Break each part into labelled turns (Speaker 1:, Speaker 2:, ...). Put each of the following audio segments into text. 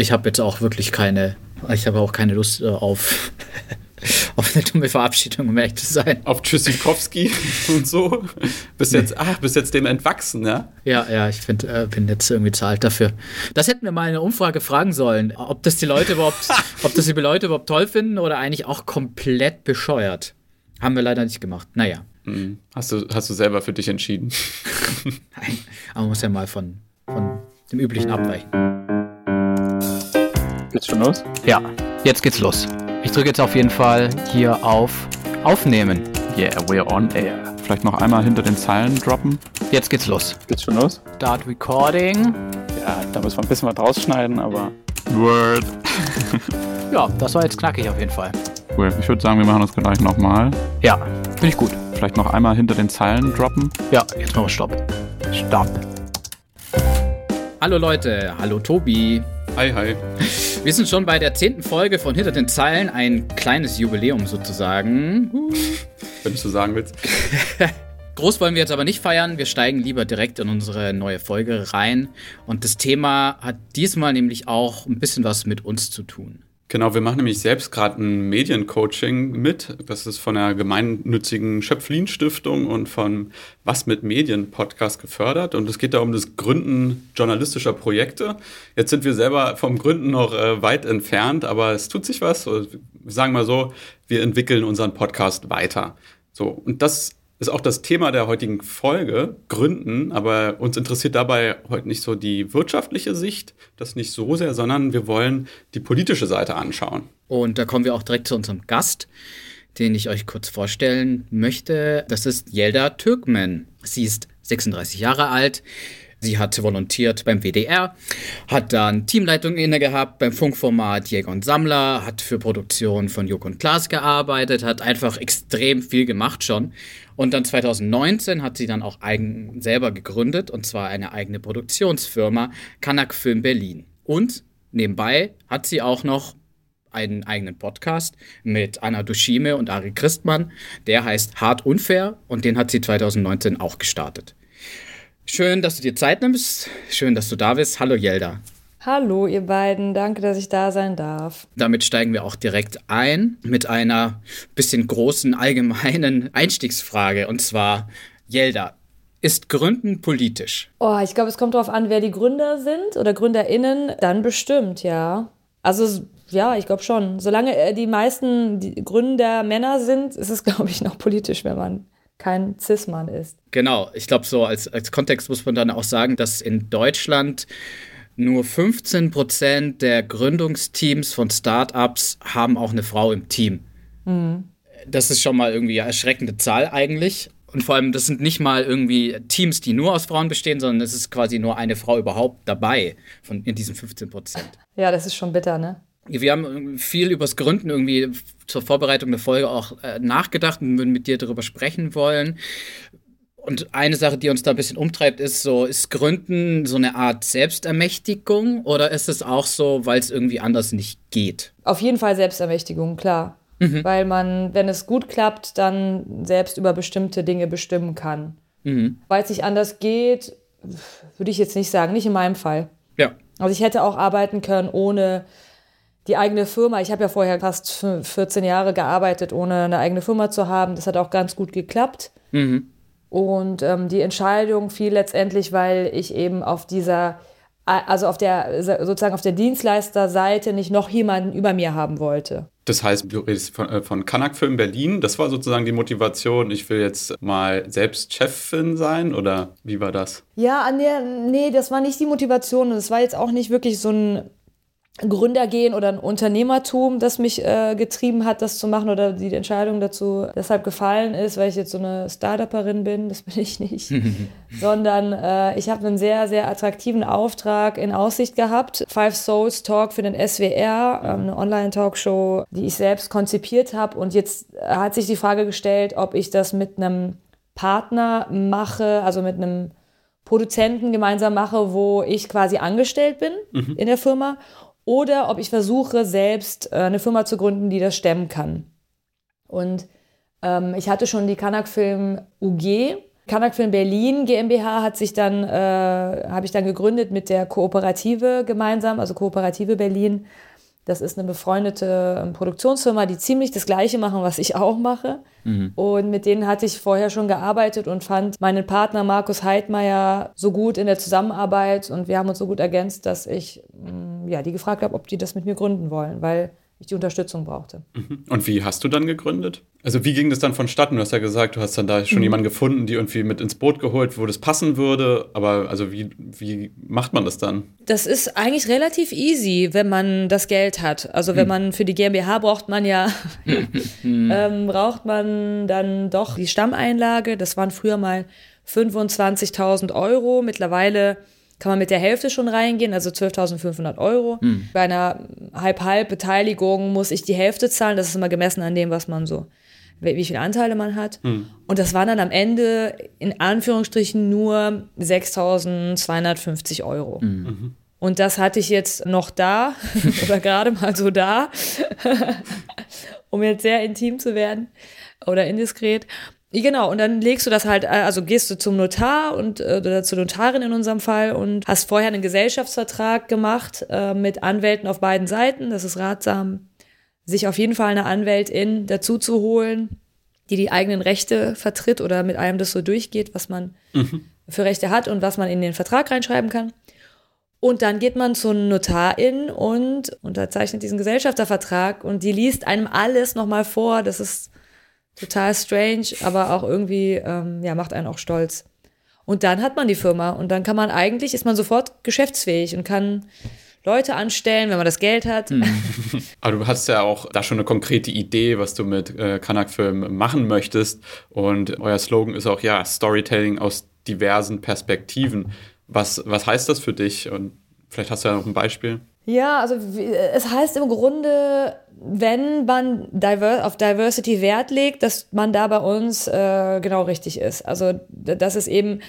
Speaker 1: Ich habe jetzt auch wirklich keine, ich habe auch keine Lust äh, auf, auf eine dumme Verabschiedung, um ehrlich zu sein.
Speaker 2: Auf Tschüssikowski und so. Bis jetzt, nee. ach, bis jetzt dem entwachsen, ja?
Speaker 1: Ja, ja, ich find, äh, bin jetzt irgendwie zu alt dafür. Das hätten wir mal in einer Umfrage fragen sollen, ob das die Leute überhaupt, ob das die Leute überhaupt toll finden oder eigentlich auch komplett bescheuert. Haben wir leider nicht gemacht. Naja.
Speaker 2: Mhm. Hast, du, hast du selber für dich entschieden?
Speaker 1: Nein, aber man muss ja mal von, von dem Üblichen abweichen.
Speaker 2: Geht's schon los?
Speaker 1: Ja, jetzt geht's los. Ich drücke jetzt auf jeden Fall hier auf Aufnehmen.
Speaker 2: Yeah, we're on air. Vielleicht noch einmal hinter den Zeilen droppen.
Speaker 1: Jetzt geht's los.
Speaker 2: Geht's schon los?
Speaker 1: Start Recording.
Speaker 2: Ja, da müssen wir ein bisschen was rausschneiden, aber. Word.
Speaker 1: ja, das war jetzt knackig auf jeden Fall.
Speaker 2: Cool. Ich würde sagen, wir machen das gleich nochmal.
Speaker 1: Ja, finde ich gut.
Speaker 2: Vielleicht noch einmal hinter den Zeilen droppen.
Speaker 1: Ja, jetzt machen wir Stopp. Stopp. Hallo Leute, hallo Tobi.
Speaker 2: Hi, hi.
Speaker 1: Wir sind schon bei der zehnten Folge von Hinter den Zeilen, ein kleines Jubiläum sozusagen.
Speaker 2: Wenn du so sagen willst.
Speaker 1: Groß wollen wir jetzt aber nicht feiern. Wir steigen lieber direkt in unsere neue Folge rein. Und das Thema hat diesmal nämlich auch ein bisschen was mit uns zu tun.
Speaker 2: Genau, wir machen nämlich selbst gerade ein Mediencoaching mit. Das ist von der gemeinnützigen Schöpflin-Stiftung und von Was mit Medien Podcast gefördert. Und es geht da um das Gründen journalistischer Projekte. Jetzt sind wir selber vom Gründen noch äh, weit entfernt, aber es tut sich was. Wir sagen mal so, wir entwickeln unseren Podcast weiter. So, und das ist auch das Thema der heutigen Folge, Gründen. Aber uns interessiert dabei heute nicht so die wirtschaftliche Sicht, das nicht so sehr, sondern wir wollen die politische Seite anschauen.
Speaker 1: Und da kommen wir auch direkt zu unserem Gast, den ich euch kurz vorstellen möchte. Das ist Yelda Türkmen. Sie ist 36 Jahre alt. Sie hat volontiert beim WDR, hat dann Teamleitung inne gehabt beim Funkformat Jäger und Sammler, hat für Produktion von Juk und Klaas gearbeitet, hat einfach extrem viel gemacht schon und dann 2019 hat sie dann auch eigen, selber gegründet, und zwar eine eigene Produktionsfirma, Kanak Film Berlin. Und nebenbei hat sie auch noch einen eigenen Podcast mit Anna Dushime und Ari Christmann. Der heißt Hart Unfair und den hat sie 2019 auch gestartet. Schön, dass du dir Zeit nimmst. Schön, dass du da bist. Hallo Jelda.
Speaker 3: Hallo, ihr beiden. Danke, dass ich da sein darf.
Speaker 1: Damit steigen wir auch direkt ein mit einer bisschen großen allgemeinen Einstiegsfrage. Und zwar, Jelda, ist Gründen politisch?
Speaker 3: Oh, ich glaube, es kommt darauf an, wer die Gründer sind oder GründerInnen. Dann bestimmt, ja. Also, ja, ich glaube schon. Solange äh, die meisten Gründer Männer sind, ist es, glaube ich, noch politisch, wenn man kein Cis-Mann ist.
Speaker 1: Genau, ich glaube, so als, als Kontext muss man dann auch sagen, dass in Deutschland nur 15 Prozent der Gründungsteams von Startups haben auch eine Frau im Team. Mhm. Das ist schon mal irgendwie eine erschreckende Zahl eigentlich. Und vor allem, das sind nicht mal irgendwie Teams, die nur aus Frauen bestehen, sondern es ist quasi nur eine Frau überhaupt dabei von, in diesen 15 Prozent.
Speaker 3: Ja, das ist schon bitter, ne?
Speaker 1: Wir haben viel übers Gründen irgendwie zur Vorbereitung der Folge auch äh, nachgedacht und würden mit dir darüber sprechen wollen. Und eine Sache, die uns da ein bisschen umtreibt, ist so, ist Gründen so eine Art Selbstermächtigung oder ist es auch so, weil es irgendwie anders nicht geht?
Speaker 3: Auf jeden Fall Selbstermächtigung, klar. Mhm. Weil man, wenn es gut klappt, dann selbst über bestimmte Dinge bestimmen kann. Mhm. Weil es nicht anders geht, würde ich jetzt nicht sagen, nicht in meinem Fall.
Speaker 1: Ja.
Speaker 3: Also ich hätte auch arbeiten können ohne die eigene Firma. Ich habe ja vorher fast 14 Jahre gearbeitet, ohne eine eigene Firma zu haben. Das hat auch ganz gut geklappt. Mhm. Und ähm, die Entscheidung fiel letztendlich, weil ich eben auf dieser, also auf der, sozusagen auf der Dienstleisterseite nicht noch jemanden über mir haben wollte.
Speaker 2: Das heißt, du redest von, äh, von Kanak Film Berlin. Das war sozusagen die Motivation, ich will jetzt mal selbst Chefin sein oder wie war das?
Speaker 3: Ja, nee, das war nicht die Motivation. Das war jetzt auch nicht wirklich so ein Gründergehen oder ein Unternehmertum, das mich äh, getrieben hat, das zu machen oder die Entscheidung dazu deshalb gefallen ist, weil ich jetzt so eine Startupperin bin, das bin ich nicht, sondern äh, ich habe einen sehr, sehr attraktiven Auftrag in Aussicht gehabt. Five Souls Talk für den SWR, ähm, eine Online-Talkshow, die ich selbst konzipiert habe und jetzt hat sich die Frage gestellt, ob ich das mit einem Partner mache, also mit einem Produzenten gemeinsam mache, wo ich quasi angestellt bin mhm. in der Firma oder ob ich versuche, selbst äh, eine Firma zu gründen, die das stemmen kann. Und ähm, ich hatte schon die Kanak Film UG Kanakfilm Berlin GmbH hat sich dann, äh, habe ich dann gegründet mit der Kooperative gemeinsam, also Kooperative Berlin. Das ist eine befreundete ähm, Produktionsfirma, die ziemlich das Gleiche machen, was ich auch mache. Mhm. Und mit denen hatte ich vorher schon gearbeitet und fand meinen Partner Markus Heidmeier so gut in der Zusammenarbeit und wir haben uns so gut ergänzt, dass ich mm, ja, die gefragt habe, ob die das mit mir gründen wollen, weil ich die Unterstützung brauchte.
Speaker 2: Mhm. Und wie hast du dann gegründet? Also wie ging das dann vonstatten? Du hast ja gesagt, du hast dann da schon mhm. jemanden gefunden, die irgendwie mit ins Boot geholt, wo das passen würde. Aber also wie, wie macht man das dann?
Speaker 3: Das ist eigentlich relativ easy, wenn man das Geld hat. Also wenn mhm. man für die GmbH braucht man ja, ähm, braucht man dann doch die Stammeinlage. Das waren früher mal 25.000 Euro. Mittlerweile kann man mit der Hälfte schon reingehen, also 12.500 Euro. Hm. Bei einer Halb-Halb-Beteiligung muss ich die Hälfte zahlen. Das ist immer gemessen an dem, was man so, wie viele Anteile man hat. Hm. Und das waren dann am Ende in Anführungsstrichen nur 6.250 Euro. Hm. Mhm. Und das hatte ich jetzt noch da oder gerade mal so da, um jetzt sehr intim zu werden oder indiskret. Genau, und dann legst du das halt, äh, also gehst du zum Notar und äh, oder zur Notarin in unserem Fall und hast vorher einen Gesellschaftsvertrag gemacht äh, mit Anwälten auf beiden Seiten. Das ist ratsam, sich auf jeden Fall eine Anwältin dazu zu holen, die die eigenen Rechte vertritt oder mit einem das so durchgeht, was man mhm. für Rechte hat und was man in den Vertrag reinschreiben kann. Und dann geht man zur Notarin und unterzeichnet diesen Gesellschaftervertrag und die liest einem alles nochmal vor. Das ist total strange, aber auch irgendwie, ähm, ja, macht einen auch stolz. Und dann hat man die Firma und dann kann man eigentlich, ist man sofort geschäftsfähig und kann Leute anstellen, wenn man das Geld hat. Mhm.
Speaker 2: Aber du hast ja auch da schon eine konkrete Idee, was du mit äh, Kanak-Film machen möchtest. Und euer Slogan ist auch, ja, Storytelling aus diversen Perspektiven. Was, was heißt das für dich? Und vielleicht hast du ja noch ein Beispiel.
Speaker 3: Ja, also es heißt im Grunde, wenn man diver auf Diversity Wert legt, dass man da bei uns äh, genau richtig ist. Also dass es eben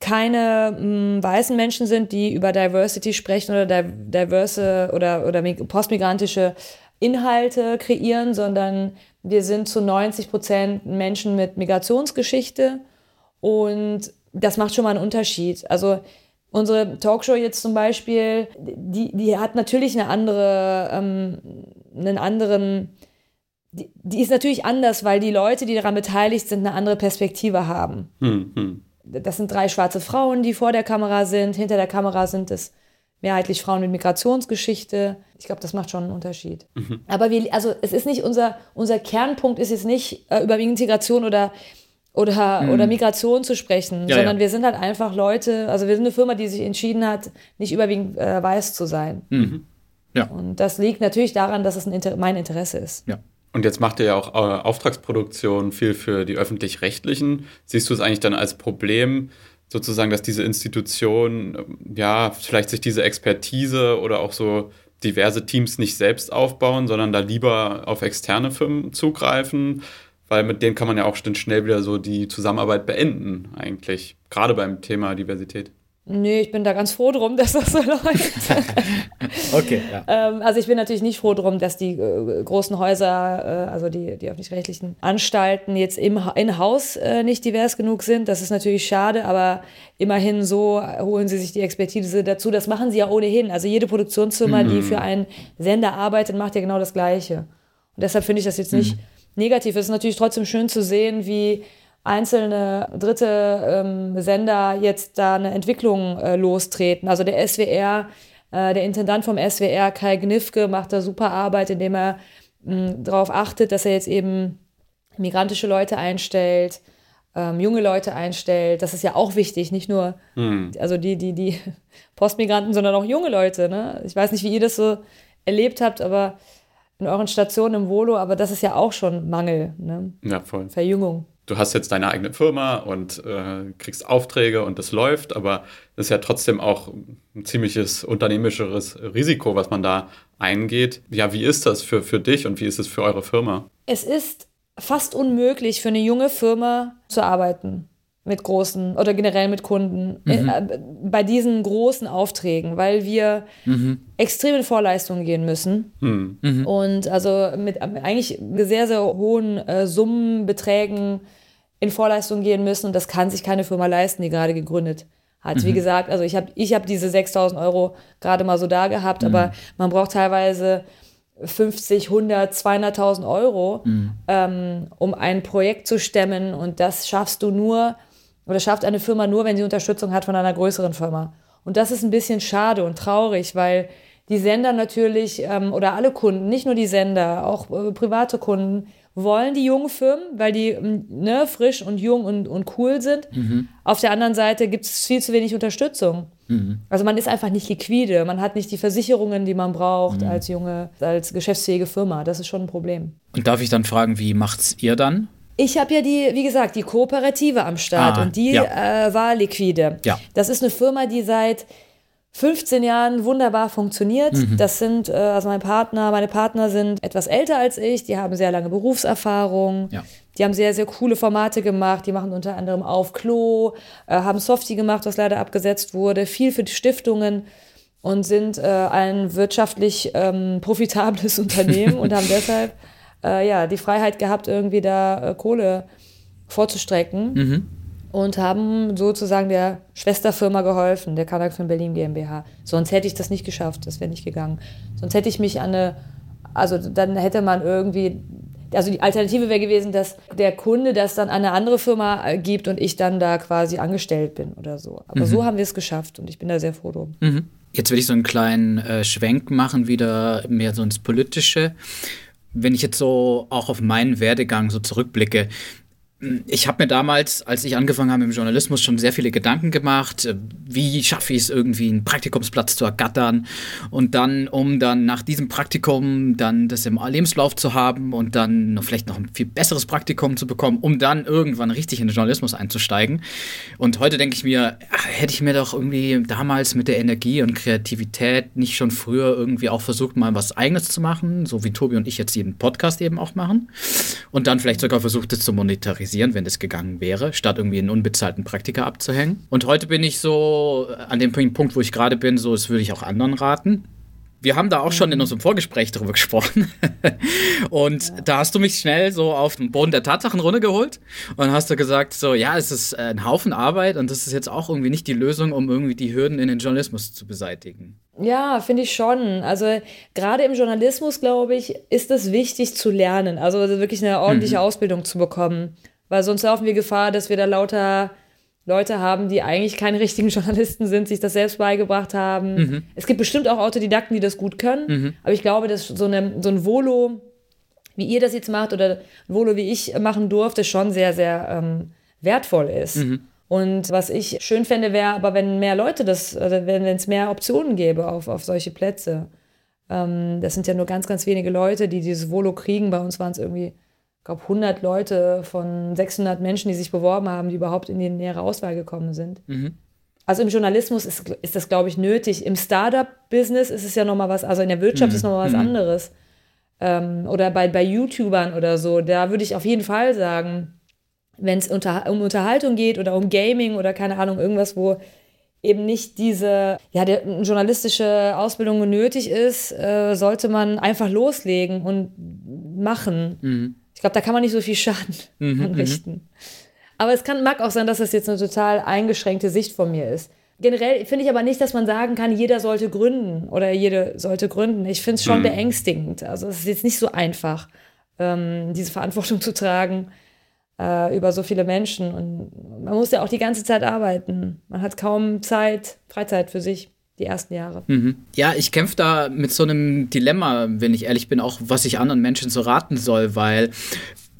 Speaker 3: keine mh, hm, weißen Menschen sind, die über Diversity sprechen oder di diverse oder, oder postmigrantische Inhalte kreieren, sondern wir sind zu 90 Prozent Menschen mit Migrationsgeschichte und das macht schon mal einen Unterschied. Also Unsere Talkshow jetzt zum Beispiel, die, die hat natürlich eine andere, ähm, einen anderen, die, die, ist natürlich anders, weil die Leute, die daran beteiligt sind, eine andere Perspektive haben. Hm, hm. Das sind drei schwarze Frauen, die vor der Kamera sind. Hinter der Kamera sind es mehrheitlich Frauen mit Migrationsgeschichte. Ich glaube, das macht schon einen Unterschied. Mhm. Aber wir, also es ist nicht unser, unser Kernpunkt ist jetzt nicht äh, über Integration oder oder, mhm. oder Migration zu sprechen, ja, sondern ja. wir sind halt einfach Leute, also wir sind eine Firma, die sich entschieden hat, nicht überwiegend äh, weiß zu sein. Mhm. Ja. Und das liegt natürlich daran, dass es Inter mein Interesse ist.
Speaker 2: Ja. Und jetzt macht ihr ja auch äh, Auftragsproduktion viel für die öffentlich-rechtlichen. Siehst du es eigentlich dann als Problem, sozusagen, dass diese Institution, ähm, ja, vielleicht sich diese Expertise oder auch so diverse Teams nicht selbst aufbauen, sondern da lieber auf externe Firmen zugreifen? Weil mit denen kann man ja auch schnell wieder so die Zusammenarbeit beenden, eigentlich. Gerade beim Thema Diversität.
Speaker 3: Nee, ich bin da ganz froh drum, dass das so läuft. okay, ja. ähm, also ich bin natürlich nicht froh drum, dass die äh, großen Häuser, äh, also die, die öffentlich-rechtlichen Anstalten jetzt im in-Haus äh, nicht divers genug sind. Das ist natürlich schade, aber immerhin so holen sie sich die Expertise dazu. Das machen sie ja ohnehin. Also jede Produktionsfirma, mhm. die für einen Sender arbeitet, macht ja genau das Gleiche. Und deshalb finde ich das jetzt nicht... Mhm negativ. Es ist natürlich trotzdem schön zu sehen, wie einzelne dritte ähm, Sender jetzt da eine Entwicklung äh, lostreten. Also der SWR, äh, der Intendant vom SWR, Kai Gnifke, macht da super Arbeit, indem er darauf achtet, dass er jetzt eben migrantische Leute einstellt, ähm, junge Leute einstellt. Das ist ja auch wichtig, nicht nur mhm. also die, die, die Postmigranten, sondern auch junge Leute. Ne? Ich weiß nicht, wie ihr das so erlebt habt, aber in euren Stationen im Volo, aber das ist ja auch schon Mangel. Ne?
Speaker 2: Ja, voll.
Speaker 3: Verjüngung.
Speaker 2: Du hast jetzt deine eigene Firma und äh, kriegst Aufträge und das läuft, aber das ist ja trotzdem auch ein ziemliches unternehmischeres Risiko, was man da eingeht. Ja, wie ist das für, für dich und wie ist es für eure Firma?
Speaker 3: Es ist fast unmöglich für eine junge Firma zu arbeiten mit großen oder generell mit Kunden mhm. äh, bei diesen großen Aufträgen, weil wir mhm. extrem in Vorleistungen gehen müssen mhm. mhm. und also mit eigentlich sehr, sehr hohen äh, Summenbeträgen in Vorleistung gehen müssen und das kann sich keine Firma leisten, die gerade gegründet hat. Mhm. Wie gesagt, also ich habe ich hab diese 6000 Euro gerade mal so da gehabt, mhm. aber man braucht teilweise 50, 100, 200.000 Euro, mhm. ähm, um ein Projekt zu stemmen und das schaffst du nur oder schafft eine Firma nur, wenn sie Unterstützung hat von einer größeren Firma. Und das ist ein bisschen schade und traurig, weil die Sender natürlich ähm, oder alle Kunden, nicht nur die Sender, auch äh, private Kunden, wollen die jungen Firmen, weil die ähm, ne, frisch und jung und, und cool sind. Mhm. Auf der anderen Seite gibt es viel zu wenig Unterstützung. Mhm. Also man ist einfach nicht liquide, man hat nicht die Versicherungen, die man braucht mhm. als junge, als geschäftsfähige Firma. Das ist schon ein Problem.
Speaker 1: Und darf ich dann fragen, wie macht's ihr dann?
Speaker 3: Ich habe ja die, wie gesagt, die Kooperative am Start ah, und die ja. äh, war liquide. Ja. Das ist eine Firma, die seit 15 Jahren wunderbar funktioniert. Mhm. Das sind, äh, also mein Partner, meine Partner sind etwas älter als ich, die haben sehr lange Berufserfahrung. Ja. Die haben sehr, sehr coole Formate gemacht. Die machen unter anderem auf Klo, äh, haben Softie gemacht, was leider abgesetzt wurde, viel für die Stiftungen und sind äh, ein wirtschaftlich ähm, profitables Unternehmen und haben deshalb äh, ja, die Freiheit gehabt, irgendwie da äh, Kohle vorzustrecken. Mhm und haben sozusagen der Schwesterfirma geholfen, der Kanak Berlin GmbH. Sonst hätte ich das nicht geschafft, das wäre nicht gegangen. Sonst hätte ich mich an eine, also dann hätte man irgendwie, also die Alternative wäre gewesen, dass der Kunde das dann an eine andere Firma äh, gibt und ich dann da quasi angestellt bin oder so. Aber mhm. so haben wir es geschafft und ich bin da sehr froh drum.
Speaker 1: Mhm. Jetzt will ich so einen kleinen äh, Schwenk machen, wieder mehr so ins Politische. Wenn ich jetzt so auch auf meinen Werdegang so zurückblicke, ich habe mir damals, als ich angefangen habe im Journalismus, schon sehr viele Gedanken gemacht, äh, wie schaffe ich es irgendwie, einen Praktikumsplatz zu ergattern? Und dann, um dann nach diesem Praktikum dann das im Lebenslauf zu haben und dann noch vielleicht noch ein viel besseres Praktikum zu bekommen, um dann irgendwann richtig in den Journalismus einzusteigen. Und heute denke ich mir, ach, hätte ich mir doch irgendwie damals mit der Energie und Kreativität nicht schon früher irgendwie auch versucht, mal was Eigenes zu machen, so wie Tobi und ich jetzt jeden Podcast eben auch machen. Und dann vielleicht sogar versucht, es zu monetarisieren organisieren, wenn das gegangen wäre, statt irgendwie einen unbezahlten Praktiker abzuhängen. Und heute bin ich so an dem Punkt, wo ich gerade bin, so, das würde ich auch anderen raten. Wir haben da auch schon in mhm. unserem Vorgespräch darüber gesprochen. und ja. da hast du mich schnell so auf den Boden der Tatsachen runtergeholt und hast du gesagt, so, ja, es ist ein Haufen Arbeit und das ist jetzt auch irgendwie nicht die Lösung, um irgendwie die Hürden in den Journalismus zu beseitigen.
Speaker 3: Ja, finde ich schon. Also gerade im Journalismus, glaube ich, ist es wichtig zu lernen, also wirklich eine ordentliche mhm. Ausbildung zu bekommen. Weil sonst laufen wir Gefahr, dass wir da lauter Leute haben, die eigentlich keine richtigen Journalisten sind, sich das selbst beigebracht haben. Mhm. Es gibt bestimmt auch Autodidakten, die das gut können. Mhm. Aber ich glaube, dass so, eine, so ein Volo, wie ihr das jetzt macht, oder ein Volo, wie ich machen durfte, schon sehr, sehr ähm, wertvoll ist. Mhm. Und was ich schön fände, wäre aber, wenn mehr Leute das, also wenn es mehr Optionen gäbe auf, auf solche Plätze. Ähm, das sind ja nur ganz, ganz wenige Leute, die dieses Volo kriegen. Bei uns waren es irgendwie glaube, 100 Leute von 600 Menschen, die sich beworben haben, die überhaupt in die nähere Auswahl gekommen sind. Mhm. Also im Journalismus ist, ist das, glaube ich, nötig. Im Startup-Business ist es ja nochmal was, also in der Wirtschaft mhm. ist nochmal was mhm. anderes. Ähm, oder bei, bei YouTubern oder so, da würde ich auf jeden Fall sagen, wenn es unter, um Unterhaltung geht oder um Gaming oder keine Ahnung, irgendwas, wo eben nicht diese ja, der, journalistische Ausbildung nötig ist, äh, sollte man einfach loslegen und machen. Mhm. Ich glaube, da kann man nicht so viel Schaden mhm, mhm, anrichten. Aber es kann, mag auch sein, dass das jetzt eine total eingeschränkte Sicht von mir ist. Generell finde ich aber nicht, dass man sagen kann, jeder sollte gründen oder jede sollte gründen. Ich finde es schon mhm. beängstigend. Also es ist jetzt nicht so einfach, ähm, diese Verantwortung zu tragen äh, über so viele Menschen. Und man muss ja auch die ganze Zeit arbeiten. Man hat kaum Zeit, Freizeit für sich die ersten Jahre.
Speaker 1: Mhm. Ja, ich kämpfe da mit so einem Dilemma, wenn ich ehrlich bin, auch was ich anderen Menschen so raten soll, weil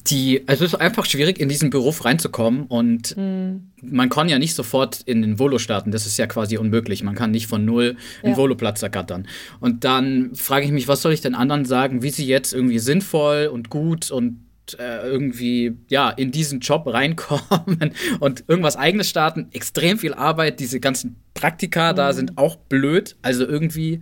Speaker 1: die, also es ist einfach schwierig, in diesen Beruf reinzukommen und mhm. man kann ja nicht sofort in den Volo starten. Das ist ja quasi unmöglich. Man kann nicht von null einen ja. Volo-Platz ergattern. Und dann frage ich mich, was soll ich den anderen sagen, wie sie jetzt irgendwie sinnvoll und gut und äh, irgendwie ja in diesen Job reinkommen und irgendwas eigenes starten. Extrem viel Arbeit. Diese ganzen Praktika mhm. da sind auch blöd. Also irgendwie.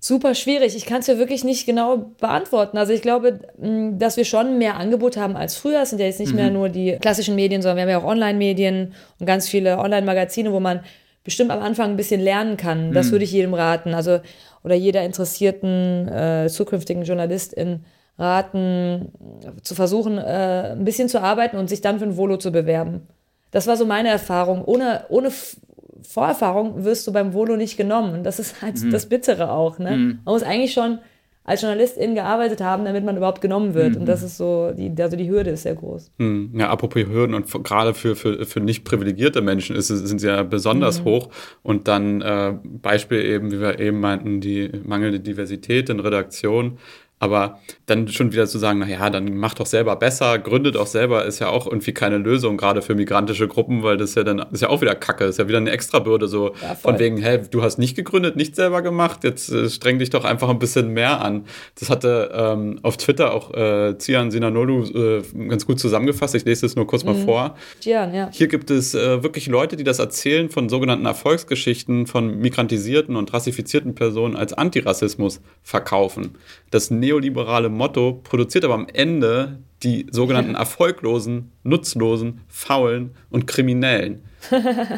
Speaker 3: Super schwierig. Ich kann es ja wirklich nicht genau beantworten. Also ich glaube, mm, dass wir schon mehr Angebot haben als früher. Es sind ja jetzt nicht mhm. mehr nur die klassischen Medien, sondern wir haben ja auch Online-Medien und ganz viele Online-Magazine, wo man bestimmt am Anfang ein bisschen lernen kann. Das mhm. würde ich jedem raten. Also oder jeder interessierten äh, zukünftigen Journalistin raten, zu versuchen, äh, ein bisschen zu arbeiten und sich dann für ein Volo zu bewerben. Das war so meine Erfahrung. Ohne, ohne Vorerfahrung wirst du beim Volo nicht genommen. Und das ist halt mhm. das Bittere auch. Ne? Mhm. Man muss eigentlich schon als Journalistin gearbeitet haben, damit man überhaupt genommen wird. Mhm. Und das ist so, die, also die Hürde ist sehr groß.
Speaker 2: Mhm. Ja, apropos Hürden und gerade für, für, für nicht privilegierte Menschen ist, sind sie ja besonders mhm. hoch. Und dann äh, Beispiel eben, wie wir eben meinten, die mangelnde Diversität in Redaktion. Aber dann schon wieder zu sagen, naja, dann mach doch selber besser, gründet auch selber, ist ja auch irgendwie keine Lösung, gerade für migrantische Gruppen, weil das ja dann ist ja auch wieder Kacke, ist ja wieder eine Extrabürde, so ja, von wegen, hey, du hast nicht gegründet, nicht selber gemacht, jetzt äh, streng dich doch einfach ein bisschen mehr an. Das hatte ähm, auf Twitter auch äh, Cian Sinanolu äh, ganz gut zusammengefasst. Ich lese es nur kurz mhm. mal vor.
Speaker 3: Cian, ja.
Speaker 2: Hier gibt es äh, wirklich Leute, die das erzählen von sogenannten Erfolgsgeschichten von migrantisierten und rassifizierten Personen als Antirassismus verkaufen. Das neoliberale Motto produziert aber am Ende die sogenannten erfolglosen, nutzlosen, faulen und Kriminellen.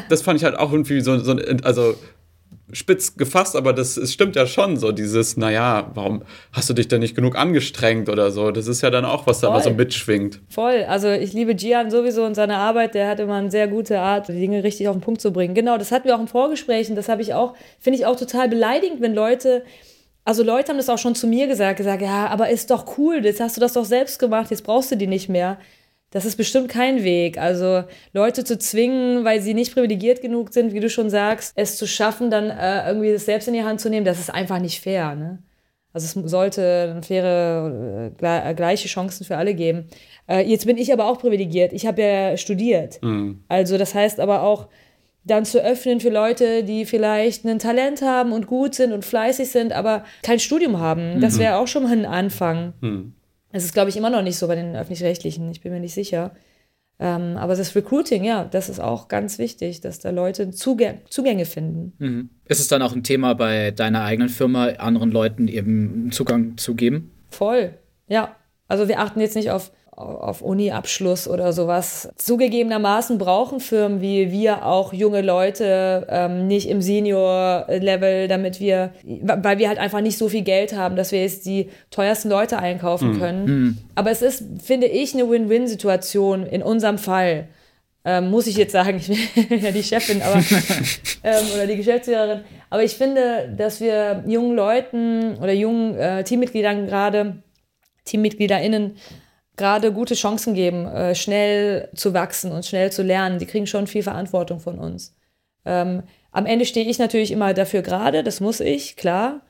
Speaker 2: Das fand ich halt auch irgendwie so, so also spitz gefasst, aber das es stimmt ja schon so, dieses, naja, warum hast du dich denn nicht genug angestrengt oder so? Das ist ja dann auch, was da mal so mitschwingt.
Speaker 3: Voll, also ich liebe Gian sowieso und seine Arbeit, der hat immer eine sehr gute Art, die Dinge richtig auf den Punkt zu bringen. Genau, das hatten wir auch im Vorgespräch und das habe ich auch, finde ich auch total beleidigend, wenn Leute also Leute haben das auch schon zu mir gesagt, gesagt, ja, aber ist doch cool, jetzt hast du das doch selbst gemacht, jetzt brauchst du die nicht mehr. Das ist bestimmt kein Weg. Also Leute zu zwingen, weil sie nicht privilegiert genug sind, wie du schon sagst, es zu schaffen, dann äh, irgendwie das selbst in die Hand zu nehmen, das ist einfach nicht fair. Ne? Also es sollte faire, äh, gleiche Chancen für alle geben. Äh, jetzt bin ich aber auch privilegiert. Ich habe ja studiert. Mhm. Also das heißt aber auch, dann zu öffnen für Leute, die vielleicht ein Talent haben und gut sind und fleißig sind, aber kein Studium haben. Das mhm. wäre auch schon mal ein Anfang. Mhm. Das ist, glaube ich, immer noch nicht so bei den öffentlich-rechtlichen, ich bin mir nicht sicher. Ähm, aber das Recruiting, ja, das ist auch ganz wichtig, dass da Leute Zugä Zugänge finden.
Speaker 1: Mhm. Ist es dann auch ein Thema bei deiner eigenen Firma, anderen Leuten eben Zugang zu geben?
Speaker 3: Voll, ja. Also wir achten jetzt nicht auf auf Uni-Abschluss oder sowas. Zugegebenermaßen brauchen Firmen wie wir auch junge Leute ähm, nicht im Senior-Level, damit wir, weil wir halt einfach nicht so viel Geld haben, dass wir jetzt die teuersten Leute einkaufen mhm. können. Mhm. Aber es ist, finde ich, eine Win-Win-Situation in unserem Fall. Ähm, muss ich jetzt sagen, ich bin ja die Chefin aber, ähm, oder die Geschäftsführerin. Aber ich finde, dass wir jungen Leuten oder jungen äh, Teammitgliedern gerade, TeammitgliederInnen, gerade gute Chancen geben, äh, schnell zu wachsen und schnell zu lernen. Die kriegen schon viel Verantwortung von uns. Ähm, am Ende stehe ich natürlich immer dafür gerade, das muss ich, klar.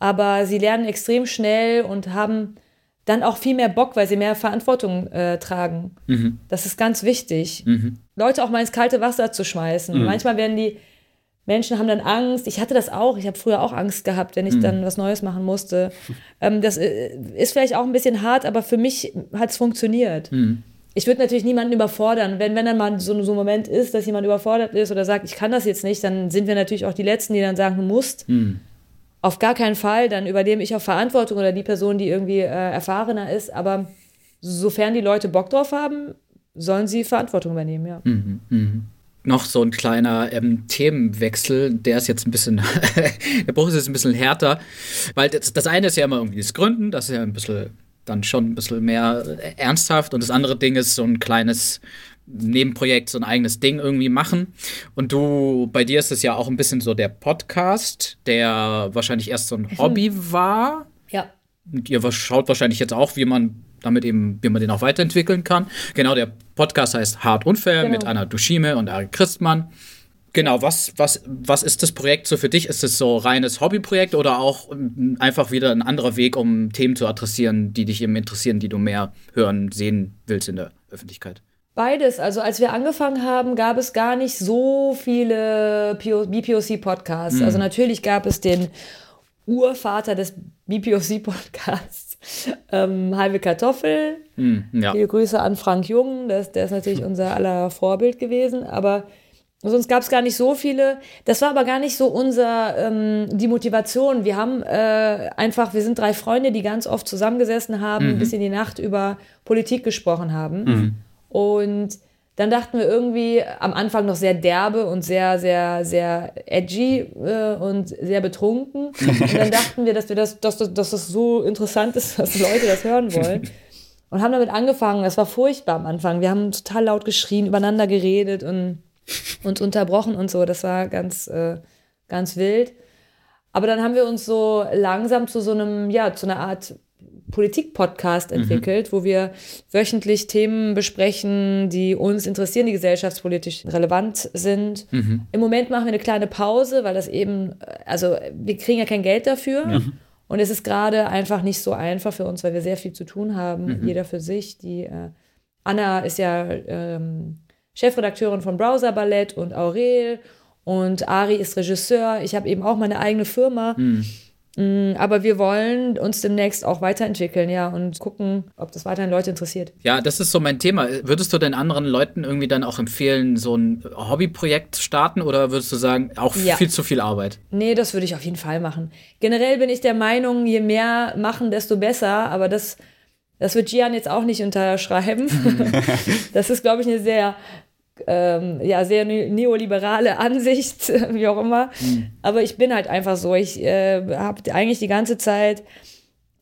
Speaker 3: Aber sie lernen extrem schnell und haben dann auch viel mehr Bock, weil sie mehr Verantwortung äh, tragen. Mhm. Das ist ganz wichtig. Mhm. Leute auch mal ins kalte Wasser zu schmeißen. Mhm. Manchmal werden die Menschen haben dann Angst. Ich hatte das auch. Ich habe früher auch Angst gehabt, wenn ich mhm. dann was Neues machen musste. Ähm, das äh, ist vielleicht auch ein bisschen hart, aber für mich hat es funktioniert. Mhm. Ich würde natürlich niemanden überfordern. Wenn, wenn dann mal so, so ein Moment ist, dass jemand überfordert ist oder sagt, ich kann das jetzt nicht, dann sind wir natürlich auch die Letzten, die dann sagen, du musst. Mhm. Auf gar keinen Fall. Dann übernehme ich auch Verantwortung oder die Person, die irgendwie äh, erfahrener ist. Aber sofern die Leute Bock drauf haben, sollen sie Verantwortung übernehmen, ja. Mhm.
Speaker 1: Noch so ein kleiner ähm, Themenwechsel, der ist jetzt ein bisschen, der Bruch ist jetzt ein bisschen härter, weil das, das eine ist ja immer irgendwie das Gründen, das ist ja ein bisschen dann schon ein bisschen mehr ernsthaft und das andere Ding ist so ein kleines Nebenprojekt, so ein eigenes Ding irgendwie machen. Und du, bei dir ist es ja auch ein bisschen so der Podcast, der wahrscheinlich erst so ein mhm. Hobby war.
Speaker 3: Ja.
Speaker 1: Und ihr schaut wahrscheinlich jetzt auch, wie man damit eben, wie man den auch weiterentwickeln kann. Genau, der Podcast heißt Hart Unfair genau. mit Anna Duschime und Ari Christmann. Genau, was, was, was ist das Projekt so für dich? Ist es so reines Hobbyprojekt oder auch ähm, einfach wieder ein anderer Weg, um Themen zu adressieren, die dich eben interessieren, die du mehr hören, sehen willst in der Öffentlichkeit?
Speaker 3: Beides. Also als wir angefangen haben, gab es gar nicht so viele BPOC-Podcasts. Mhm. Also natürlich gab es den Urvater des BPOC-Podcasts, ähm, Halbe Kartoffel. Mm, ja. Viele Grüße an Frank Jung, das, der ist natürlich unser aller Vorbild gewesen, aber sonst gab es gar nicht so viele. Das war aber gar nicht so unser, ähm, die Motivation. Wir haben äh, einfach, wir sind drei Freunde, die ganz oft zusammengesessen haben, mhm. bis in die Nacht über Politik gesprochen haben. Mhm. Und Dann dachten wir irgendwie am Anfang noch sehr derbe und sehr, sehr, sehr edgy äh, und sehr betrunken. Und dann dachten wir, dass, wir das, dass, dass das so interessant ist, dass Leute das hören wollen. Und haben damit angefangen. Das war furchtbar am Anfang. Wir haben total laut geschrien, übereinander geredet und uns unterbrochen und so. Das war ganz, äh, ganz wild. Aber dann haben wir uns so langsam zu so einem, ja, zu einer Art Politik-Podcast mhm. entwickelt, mhm. wo wir wöchentlich Themen besprechen, die uns interessieren, die gesellschaftspolitisch relevant sind. Mhm. Im Moment machen wir eine kleine Pause, weil das eben, also wir kriegen ja kein Geld dafür. Mhm. Und es ist gerade einfach nicht so einfach für uns, weil wir sehr viel zu tun haben, mhm. jeder für sich. Die äh, Anna ist ja ähm, Chefredakteurin von Browser Ballett und Aurel und Ari ist Regisseur. Ich habe eben auch meine eigene Firma. Mhm. Mm, aber wir wollen uns demnächst auch weiterentwickeln, ja, und gucken, ob das weiterhin Leute interessiert.
Speaker 1: Ja, das ist so mein Thema. Würdest du den anderen Leuten irgendwie dann auch empfehlen, so ein Hobbyprojekt starten oder würdest du sagen, auch ja. viel zu viel Arbeit?
Speaker 3: Nee, das würde ich auf jeden Fall machen. Generell bin ich der Meinung, je mehr machen, desto besser, aber das, das wird Gian jetzt auch nicht unterschreiben. das ist, glaube ich, eine sehr ähm, ja, sehr ne-, neoliberale Ansicht, wie auch immer. Mhm. Aber ich bin halt einfach so. Ich äh, habe eigentlich die ganze Zeit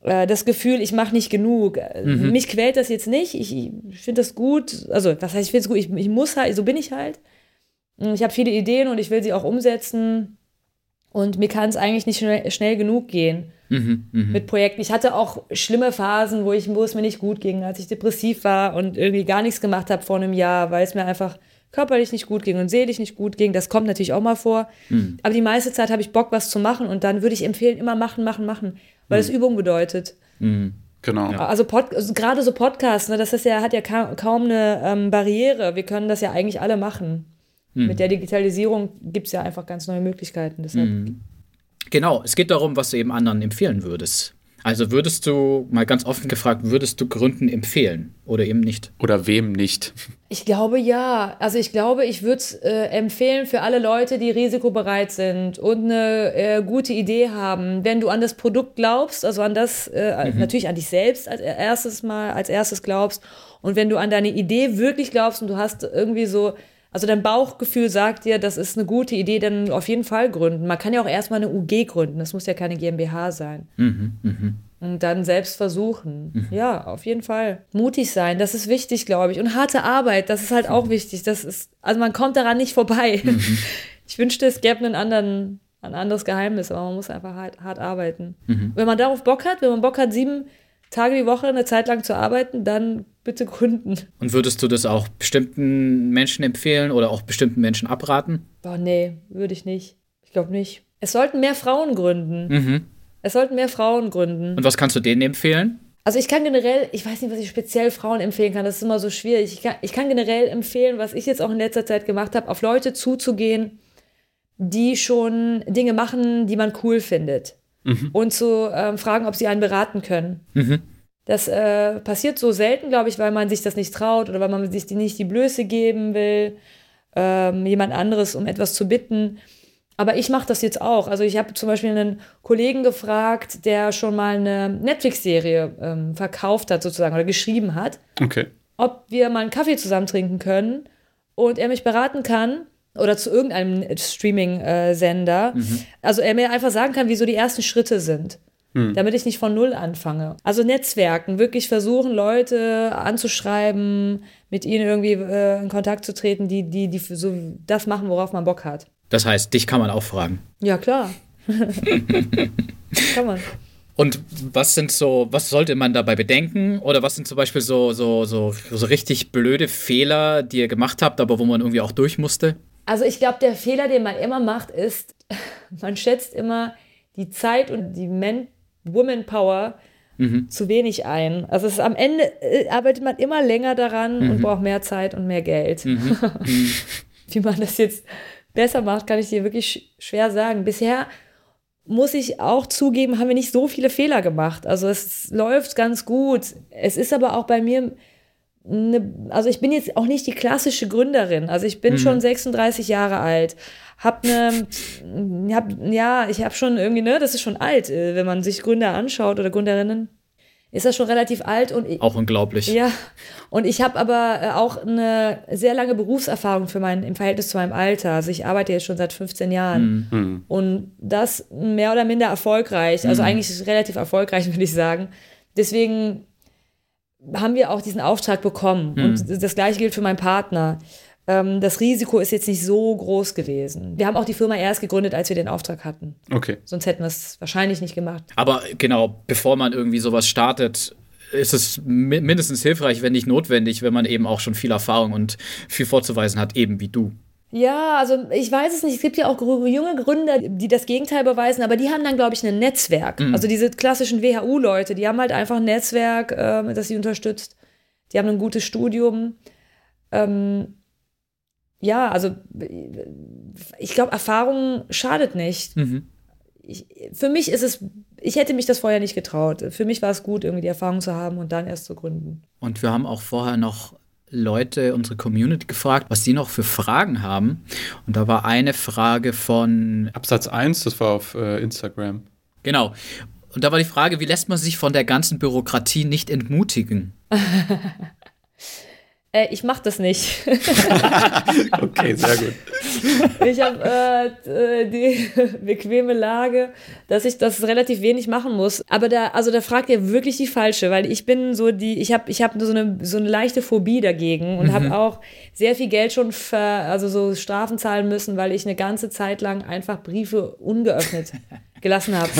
Speaker 3: äh, das Gefühl, ich mache nicht genug. Mhm. Mich quält das jetzt nicht. Ich, ich finde das gut. Also, was heißt, ich finde es gut? Ich, ich muss halt, so bin ich halt. Ich habe viele Ideen und ich will sie auch umsetzen. Und mir kann es eigentlich nicht schnell, schnell genug gehen mhm, mh. mit Projekten. Ich hatte auch schlimme Phasen, wo, ich, wo es mir nicht gut ging, als ich depressiv war und irgendwie gar nichts gemacht habe vor einem Jahr, weil es mir einfach körperlich nicht gut ging und seelisch nicht gut ging. Das kommt natürlich auch mal vor. Mhm. Aber die meiste Zeit habe ich Bock, was zu machen. Und dann würde ich empfehlen, immer machen, machen, machen, weil es mhm. Übung bedeutet.
Speaker 2: Mhm. Genau.
Speaker 3: Also, also, gerade so Podcasts, ne, das ist ja, hat ja ka kaum eine ähm, Barriere. Wir können das ja eigentlich alle machen. Mhm. Mit der Digitalisierung gibt es ja einfach ganz neue Möglichkeiten. Deshalb.
Speaker 1: Genau, es geht darum, was du eben anderen empfehlen würdest. Also würdest du, mal ganz offen gefragt, würdest du Gründen empfehlen oder eben nicht?
Speaker 2: Oder wem nicht?
Speaker 3: Ich glaube ja. Also ich glaube, ich würde es äh, empfehlen für alle Leute, die risikobereit sind und eine äh, gute Idee haben. Wenn du an das Produkt glaubst, also an das, äh, mhm. natürlich an dich selbst als erstes Mal, als erstes glaubst. Und wenn du an deine Idee wirklich glaubst und du hast irgendwie so also dein Bauchgefühl sagt dir, das ist eine gute Idee, dann auf jeden Fall gründen. Man kann ja auch erstmal eine UG gründen, das muss ja keine GmbH sein. Mhm, mh. Und dann selbst versuchen. Mhm. Ja, auf jeden Fall. Mutig sein, das ist wichtig, glaube ich. Und harte Arbeit, das ist halt auch wichtig. Das ist, also man kommt daran nicht vorbei. Mhm. Ich wünschte, es gäbe einen anderen, ein anderes Geheimnis, aber man muss einfach hart, hart arbeiten. Mhm. Wenn man darauf Bock hat, wenn man Bock hat, sieben Tage die Woche eine Zeit lang zu arbeiten, dann bitte gründen.
Speaker 1: Und würdest du das auch bestimmten Menschen empfehlen oder auch bestimmten Menschen abraten?
Speaker 3: Boah, nee, würde ich nicht. Ich glaube nicht. Es sollten mehr Frauen gründen. Mhm. Es sollten mehr Frauen gründen.
Speaker 1: Und was kannst du denen empfehlen?
Speaker 3: Also ich kann generell, ich weiß nicht, was ich speziell Frauen empfehlen kann, das ist immer so schwierig. Ich kann, ich kann generell empfehlen, was ich jetzt auch in letzter Zeit gemacht habe, auf Leute zuzugehen, die schon Dinge machen, die man cool findet. Mhm. Und zu ähm, fragen, ob sie einen beraten können. Mhm. Das äh, passiert so selten, glaube ich, weil man sich das nicht traut oder weil man sich die nicht die Blöße geben will, ähm, jemand anderes um etwas zu bitten. Aber ich mache das jetzt auch. Also ich habe zum Beispiel einen Kollegen gefragt, der schon mal eine Netflix-Serie ähm, verkauft hat sozusagen oder geschrieben hat.
Speaker 2: Okay.
Speaker 3: Ob wir mal einen Kaffee zusammen trinken können und er mich beraten kann oder zu irgendeinem Streaming-Sender. Mhm. Also er mir einfach sagen kann, wie so die ersten Schritte sind. Hm. Damit ich nicht von Null anfange. Also Netzwerken, wirklich versuchen, Leute anzuschreiben, mit ihnen irgendwie äh, in Kontakt zu treten, die, die, die so das machen, worauf man Bock hat.
Speaker 1: Das heißt, dich kann man auch fragen.
Speaker 3: Ja, klar. kann man.
Speaker 1: Und was sind so, was sollte man dabei bedenken? Oder was sind zum Beispiel so, so, so, so richtig blöde Fehler, die ihr gemacht habt, aber wo man irgendwie auch durch musste?
Speaker 3: Also ich glaube, der Fehler, den man immer macht, ist, man schätzt immer die Zeit und die Men Woman Power mhm. zu wenig ein. Also es ist, am Ende äh, arbeitet man immer länger daran mhm. und braucht mehr Zeit und mehr Geld. Mhm. mhm. Wie man das jetzt besser macht, kann ich dir wirklich schwer sagen. Bisher muss ich auch zugeben, haben wir nicht so viele Fehler gemacht. Also es läuft ganz gut. Es ist aber auch bei mir eine, also ich bin jetzt auch nicht die klassische Gründerin. Also ich bin mhm. schon 36 Jahre alt, hab eine, hab, ja, ich habe schon irgendwie, ne, das ist schon alt, äh, wenn man sich Gründer anschaut oder Gründerinnen. ist das schon relativ alt und ich,
Speaker 1: Auch unglaublich.
Speaker 3: ja, und ich habe aber äh, auch eine sehr lange Berufserfahrung für mein, im Verhältnis zu meinem Alter. Also ich arbeite jetzt schon seit 15 Jahren und das mehr oder minder erfolgreich, also eigentlich relativ erfolgreich, würde ich sagen. Deswegen haben wir auch diesen Auftrag bekommen und das gleiche gilt für meinen Partner. Ähm, das Risiko ist jetzt nicht so groß gewesen. Wir haben auch die Firma erst gegründet, als wir den Auftrag hatten.
Speaker 2: Okay.
Speaker 3: Sonst hätten wir es wahrscheinlich nicht gemacht.
Speaker 1: Aber genau, bevor man irgendwie sowas startet, ist es mi- mindestens hilfreich, wenn nicht notwendig, wenn man eben auch schon viel Erfahrung und viel vorzuweisen hat, eben wie du.
Speaker 3: Ja, also ich weiß es nicht. Es gibt ja auch junge Gründer, die das Gegenteil beweisen, aber die haben dann, glaube ich, ein Netzwerk. Also diese klassischen WHU-Leute, die haben halt einfach ein Netzwerk, ähm, das sie unterstützt. Die haben ein gutes Studium. Ähm, ja, also ich glaube, Erfahrung schadet nicht. Ich, für mich ist es, ich hätte mich das vorher nicht getraut. Für mich war es gut, irgendwie die Erfahrung zu haben und dann erst zu gründen.
Speaker 1: Und wir haben auch vorher noch Leute, unsere Community gefragt, was sie noch für Fragen haben. Und da war eine Frage von,
Speaker 2: Absatz 1, das war auf äh, Instagram.
Speaker 1: genau. Und da war die Frage, wie lässt man sich von der ganzen Bürokratie nicht entmutigen?
Speaker 3: Äh, ich mache das nicht.
Speaker 2: Okay, sehr gut.
Speaker 3: Ich habe äh, die bequeme Lage, dass ich das relativ wenig machen muss. Aber da, also da fragt ihr wirklich die falsche, weil ich bin so die, ich habe, ich habe so eine so eine leichte Phobie dagegen und habe auch sehr viel Geld schon ver, also so Strafen zahlen müssen, weil ich eine ganze Zeit lang einfach Briefe ungeöffnet gelassen habe.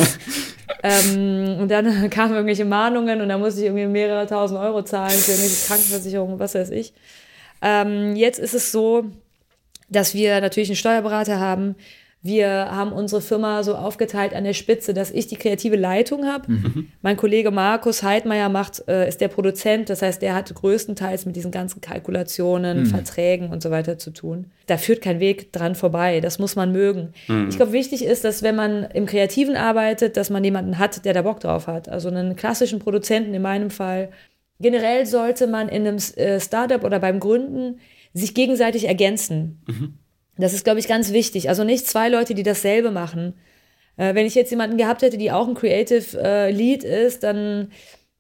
Speaker 3: Ähm, und dann kamen irgendwelche Mahnungen und dann musste ich irgendwie mehrere tausend Euro zahlen für irgendwelche Krankenversicherungen, was weiß ich. Ähm, jetzt ist es so, dass wir natürlich einen Steuerberater haben. Wir haben unsere Firma so aufgeteilt an der Spitze, dass ich die kreative Leitung habe. Mein Kollege Markus Heidmeier macht, äh, ist der Produzent, das heißt, der hat größtenteils mit diesen ganzen Kalkulationen, Verträgen und so weiter zu tun. Da führt kein Weg dran vorbei, das muss man mögen. Ich glaube, wichtig ist, dass wenn man im Kreativen arbeitet, dass man jemanden hat, der da Bock drauf hat. Also einen klassischen Produzenten in meinem Fall. Generell sollte man in einem äh, Startup oder beim Gründen sich gegenseitig ergänzen. Das ist, glaube ich, ganz wichtig. Also nicht zwei Leute, die dasselbe machen. Äh, wenn ich jetzt jemanden gehabt hätte, die auch ein Creative äh, Lead ist, dann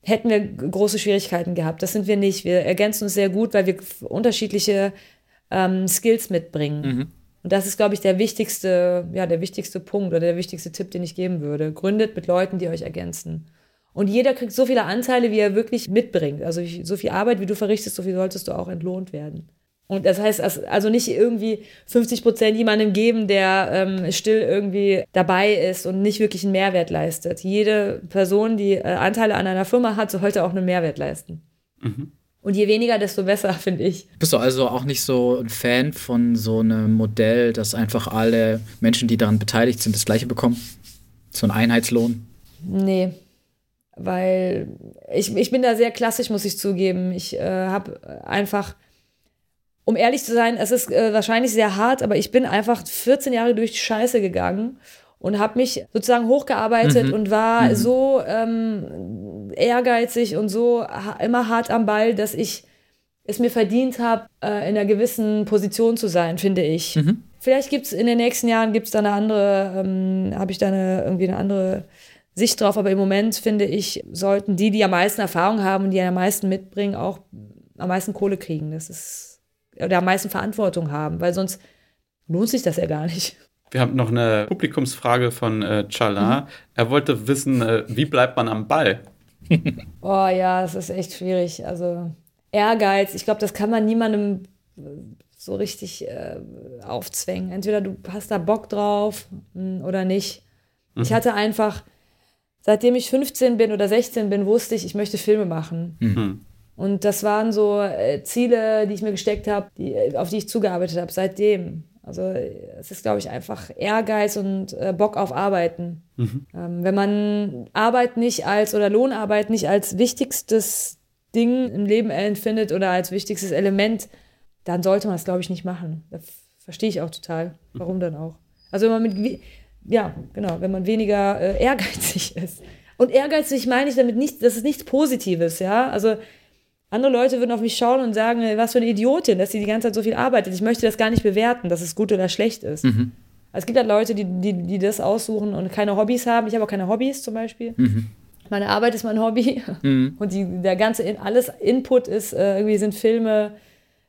Speaker 3: hätten wir große Schwierigkeiten gehabt. Das sind wir nicht. Wir ergänzen uns sehr gut, weil wir unterschiedliche ähm, Skills mitbringen. Und das ist, glaube ich, der wichtigste, ja, der wichtigste Punkt oder der wichtigste Tipp, den ich geben würde. Gründet mit Leuten, die euch ergänzen. Und jeder kriegt so viele Anteile, wie er wirklich mitbringt. Also so viel Arbeit, wie du verrichtest, so viel solltest du auch entlohnt werden. Und das heißt, also- nicht irgendwie 50 Prozent jemandem geben, der ähm, still irgendwie dabei ist und nicht wirklich einen Mehrwert leistet. Jede Person, die äh, Anteile an einer Firma hat, sollte auch einen Mehrwert leisten. Und je weniger, desto besser, finde ich.
Speaker 1: Bist du also auch nicht so ein Fan von so einem Modell, dass einfach alle Menschen, die daran beteiligt sind, das gleiche bekommen? So ein Einheitslohn?
Speaker 3: Nee, weil ich, ich bin da sehr klassisch, muss ich zugeben. Ich äh, habe einfach, um ehrlich zu sein, es ist äh, wahrscheinlich sehr hart, aber ich bin einfach 14 Jahre durch die Scheiße gegangen und habe mich sozusagen hochgearbeitet und war so ähm, ehrgeizig und so ha immer hart am Ball, dass ich es mir verdient habe, äh, in einer gewissen Position zu sein, finde ich. Vielleicht gibt es in den nächsten Jahren gibt's da eine andere, ähm, habe ich da eine, irgendwie eine andere Sicht drauf, aber im Moment finde ich, sollten die, die am meisten Erfahrung haben und die am meisten mitbringen, auch am meisten Kohle kriegen. Das ist, oder am meisten Verantwortung haben, weil sonst lohnt sich das ja gar nicht.
Speaker 2: Wir haben noch eine Publikumsfrage von äh, Chala. Er wollte wissen, äh, wie bleibt man am Ball?
Speaker 3: Oh ja, das ist echt schwierig. Also Ehrgeiz, ich glaube, das kann man niemandem äh, so richtig äh, aufzwängen. Entweder du hast da Bock drauf mh, oder nicht. Ich hatte einfach, seitdem ich 15 bin oder 16 bin, wusste ich, ich möchte Filme machen. Und das waren so äh, Ziele, die ich mir gesteckt habe, die, äh, auf die ich zugearbeitet habe seitdem. Also es ist, glaube ich, einfach Ehrgeiz und äh, Bock auf Arbeiten. Ähm, wenn man Arbeit nicht als oder Lohnarbeit nicht als wichtigstes Ding im Leben empfindet oder als wichtigstes Element, dann sollte man es, glaube ich, nicht machen. Das verstehe ich auch total. Warum dann auch? Also wenn man mit, ja, genau, wenn man weniger äh, ehrgeizig ist. Und ehrgeizig meine ich damit nicht, das ist nichts Positives, ja. Also andere Leute würden auf mich schauen und sagen, was für eine Idiotin, dass sie die ganze Zeit so viel arbeitet. Ich möchte das gar nicht bewerten, dass es gut oder schlecht ist. Also Es gibt halt Leute, die, die, die das aussuchen und keine Hobbys haben. Ich habe auch keine Hobbys zum Beispiel. Meine Arbeit ist mein Hobby mhm. und die, der ganze, alles Input ist, äh, irgendwie sind Filme,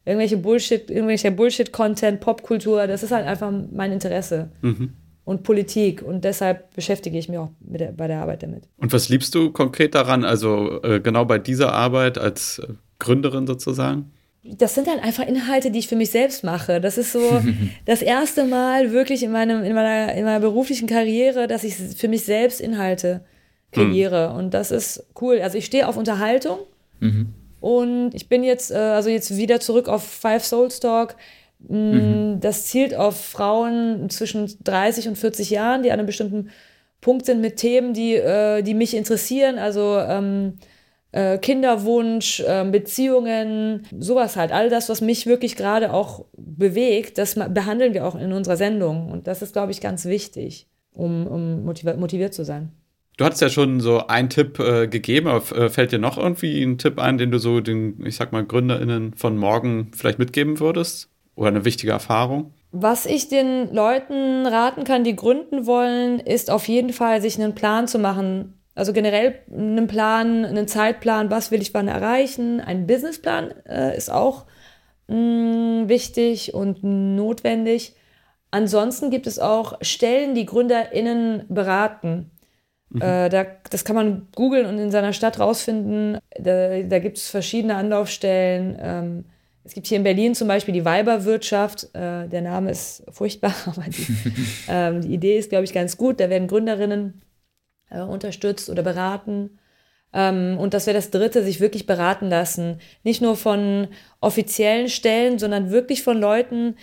Speaker 3: irgendwelche Bullshit, irgendwelcher Bullshit-Content, Popkultur, das ist halt einfach mein Interesse. Mhm. Und Politik. Und deshalb beschäftige ich mich auch der, bei der Arbeit damit.
Speaker 2: Und was liebst du konkret daran? Also äh, genau bei dieser Arbeit als äh, Gründerin sozusagen?
Speaker 3: das sind halt einfach Inhalte, die ich für mich selbst mache. Das ist so das erste Mal wirklich in, meinem, in, meiner, in meiner beruflichen Karriere, dass ich für mich selbst Inhalte kreiere. Mhm. Und das ist cool. Also ich stehe auf Unterhaltung. Mhm. Und ich bin jetzt, äh, also jetzt wieder zurück auf Five Souls Talk. Mhm. Das zielt auf Frauen zwischen 30 und 40 Jahren, die an einem bestimmten Punkt sind mit Themen, die, äh, die mich interessieren. Also ähm, äh, Kinderwunsch, äh, Beziehungen, sowas halt. All das, was mich wirklich gerade auch bewegt, das behandeln wir auch in unserer Sendung. Und das ist, glaube ich, ganz wichtig, um, um motiviert, motiviert zu sein.
Speaker 2: Du hattest ja schon so einen Tipp äh, gegeben, aber äh, fällt dir noch irgendwie ein Tipp ein, den du so den, ich sag mal, GründerInnen von morgen vielleicht mitgeben würdest? Oder eine wichtige Erfahrung?
Speaker 3: Was ich den Leuten raten kann, die gründen wollen, ist auf jeden Fall, sich einen Plan zu machen. Also generell einen Plan, einen Zeitplan, was will ich wann erreichen. Ein Businessplan äh, ist auch mh, mm, wichtig und notwendig. Ansonsten gibt es auch Stellen, die GründerInnen beraten. Mhm. Äh, da, das kann man googeln und in seiner Stadt rausfinden. Da, da gibt es verschiedene Anlaufstellen. Ähm, es gibt hier in Berlin zum Beispiel die Weiberwirtschaft. Äh, der Name ist furchtbar, aber die, ähm, die Idee ist, glaube ich, ganz gut. Da werden Gründerinnen äh, unterstützt oder beraten. Ähm, und das wäre das Dritte, sich wirklich beraten lassen. Nicht nur von offiziellen Stellen, sondern wirklich von Leuten,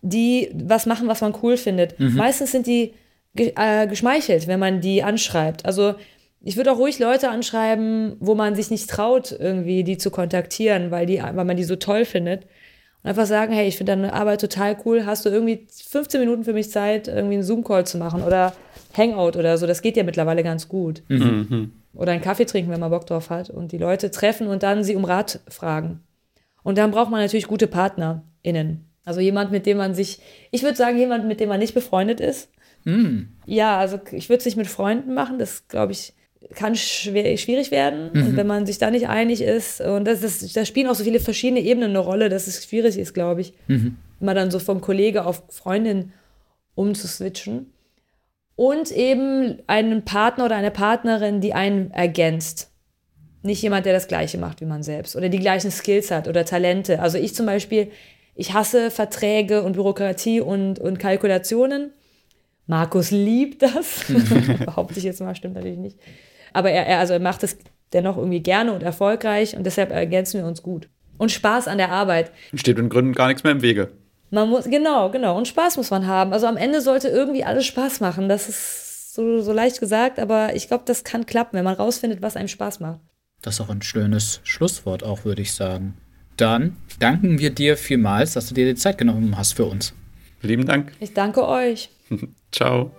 Speaker 3: die was machen, was man cool findet. Mhm. Meistens sind die ge äh, geschmeichelt, wenn man die anschreibt. Also ich würde auch ruhig Leute anschreiben, wo man sich nicht traut, irgendwie die zu kontaktieren, weil, die, weil man die so toll findet. Und einfach sagen, hey, ich finde deine Arbeit total cool. Hast du irgendwie 15 Minuten für mich Zeit, irgendwie einen Zoom-Call zu machen oder Hangout oder so? Das geht ja mittlerweile ganz gut. Mhm. mhm. Oder einen Kaffee trinken, wenn man Bock drauf hat. Und die Leute treffen und dann sie um Rat fragen. Und dann braucht man natürlich gute PartnerInnen. Also jemand, mit dem man sich, ich würde sagen, jemand, mit dem man nicht befreundet ist. Mhm. Ja, also ich würde es nicht mit Freunden machen. Das, glaube ich, kann schwer, schwierig werden. Mhm. Und wenn man sich da nicht einig ist, und das, das, da spielen auch so viele verschiedene Ebenen eine Rolle, dass es schwierig ist, glaube ich, mhm. immer dann so vom Kollege auf Freundin umzuswitchen. Und eben einen Partner oder eine Partnerin, die einen ergänzt. Nicht jemand, der das Gleiche macht wie man selbst oder die gleichen Skills hat oder Talente. Also ich zum Beispiel, ich hasse Verträge und Bürokratie und, und Kalkulationen. Markus liebt das. Behaupte ich jetzt mal, stimmt natürlich nicht. Aber er, er, also er macht es dennoch irgendwie gerne und erfolgreich und deshalb ergänzen wir uns gut. Und Spaß an der Arbeit.
Speaker 2: Steht in Gründen gar nichts mehr im Wege.
Speaker 3: Man muss, genau, genau. Und Spaß muss man haben. Also am Ende sollte irgendwie alles Spaß machen. Das ist so, so leicht gesagt, aber ich glaube, das kann klappen, wenn man rausfindet, was einem Spaß macht.
Speaker 1: Das ist auch ein schönes Schlusswort, auch würde ich sagen. Dann danken wir dir vielmals, dass du dir die Zeit genommen hast für uns.
Speaker 2: Lieben Dank.
Speaker 3: Ich danke euch.
Speaker 2: Ciao.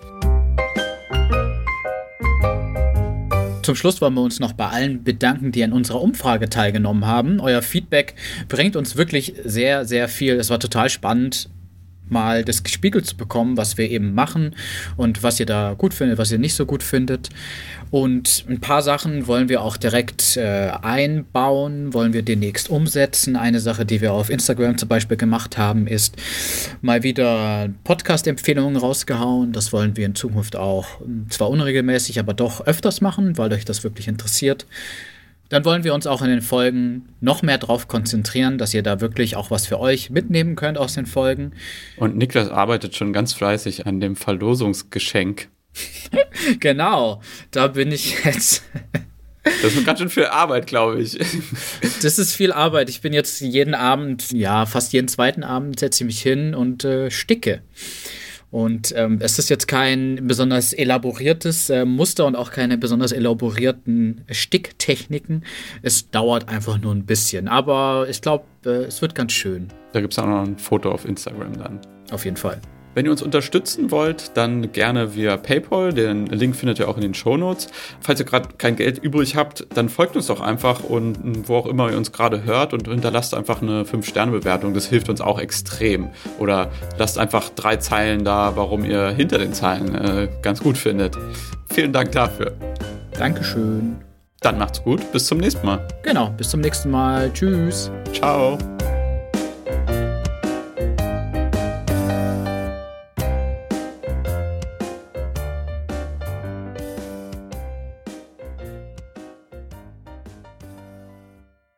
Speaker 1: Zum Schluss wollen wir uns noch bei allen bedanken, die an unserer Umfrage teilgenommen haben. Euer Feedback bringt uns wirklich sehr, sehr viel. Es war total spannend, mal das gespiegelt zu bekommen, was wir eben machen und was ihr da gut findet, was ihr nicht so gut findet. Und ein paar Sachen wollen wir auch direkt äh, einbauen, wollen wir demnächst umsetzen. Eine Sache, die wir auf Instagram zum Beispiel gemacht haben, ist mal wieder Podcast-Empfehlungen rausgehauen. Das wollen wir in Zukunft auch zwar unregelmäßig, aber doch öfters machen, weil euch das wirklich interessiert. Dann wollen wir uns auch in den Folgen noch mehr darauf konzentrieren, dass ihr da wirklich auch was für euch mitnehmen könnt aus den Folgen.
Speaker 2: Und Niklas arbeitet schon ganz fleißig an dem Verlosungsgeschenk.
Speaker 1: genau, da bin ich jetzt.
Speaker 2: Das ist ganz schön viel Arbeit, glaube ich.
Speaker 1: Das ist viel Arbeit. Ich bin jetzt jeden Abend, ja, fast jeden zweiten Abend setze ich mich hin und äh, sticke. Und ähm, es ist jetzt kein besonders elaboriertes äh, Muster und auch keine besonders elaborierten Sticktechniken. Es dauert einfach nur ein bisschen. Aber ich glaube, äh, es wird ganz schön.
Speaker 2: Da gibt es auch noch ein Foto auf Instagram dann.
Speaker 1: Auf jeden Fall.
Speaker 2: Wenn ihr uns unterstützen wollt, dann gerne via PayPal. Den Link findet ihr auch in den Show Notes. Falls ihr gerade kein Geld übrig habt, dann folgt uns doch einfach und wo auch immer ihr uns gerade hört und hinterlasst einfach eine 5-Sterne-Bewertung. Das hilft uns auch extrem. Oder lasst einfach drei Zeilen da, warum ihr hinter den Zeilen äh, ganz gut findet. Vielen Dank dafür.
Speaker 1: Dankeschön.
Speaker 2: Dann macht's gut. Bis zum nächsten Mal.
Speaker 1: Genau, bis zum nächsten Mal. Tschüss.
Speaker 2: Ciao.